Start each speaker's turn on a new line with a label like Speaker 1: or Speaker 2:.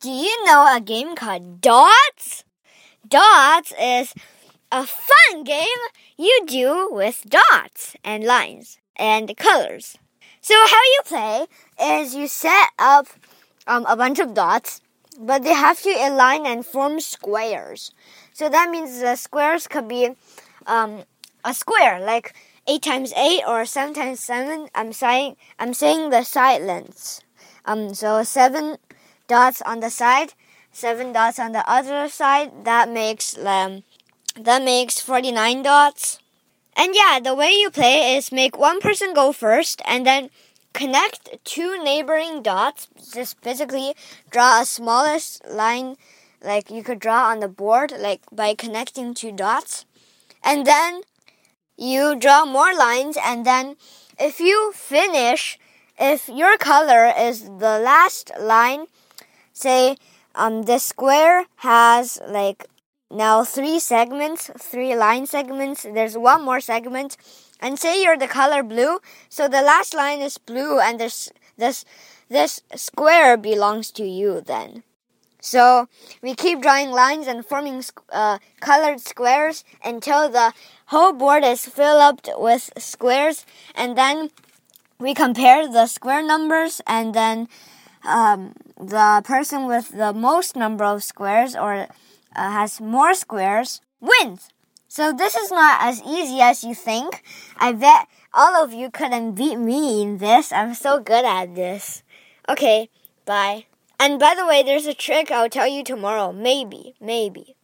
Speaker 1: Do you know a game called Dots? Dots is a fun game you do with dots and lines and colors. So how you play is you set up um, a bunch of dots, but they have to align and form squares. So that means the squares could be um, a square, like eight times eight or seven times seven. I'm saying I'm saying the side lengths. Um, so seven dots on the side, seven dots on the other side. That makes um, that makes forty nine dots. And yeah, the way you play is make one person go first and then connect two neighboring dots. Just physically draw a smallest line like you could draw on the board like by connecting two dots. And then you draw more lines and then if you finish if your color is the last line say um the square has like now three segments, three line segments. There's one more segment. And say you're the color blue, so the last line is blue and this this this square belongs to you then. So we keep drawing lines and forming uh, colored squares until the whole board is filled up with squares, and then we compare the square numbers, and then um, the person with the most number of squares or uh, has more squares wins. So this is not as easy as you think. I bet all of you couldn't beat me in this. I'm so good at this. Okay, bye. And by the way, there's a trick I'll tell you tomorrow. Maybe, maybe.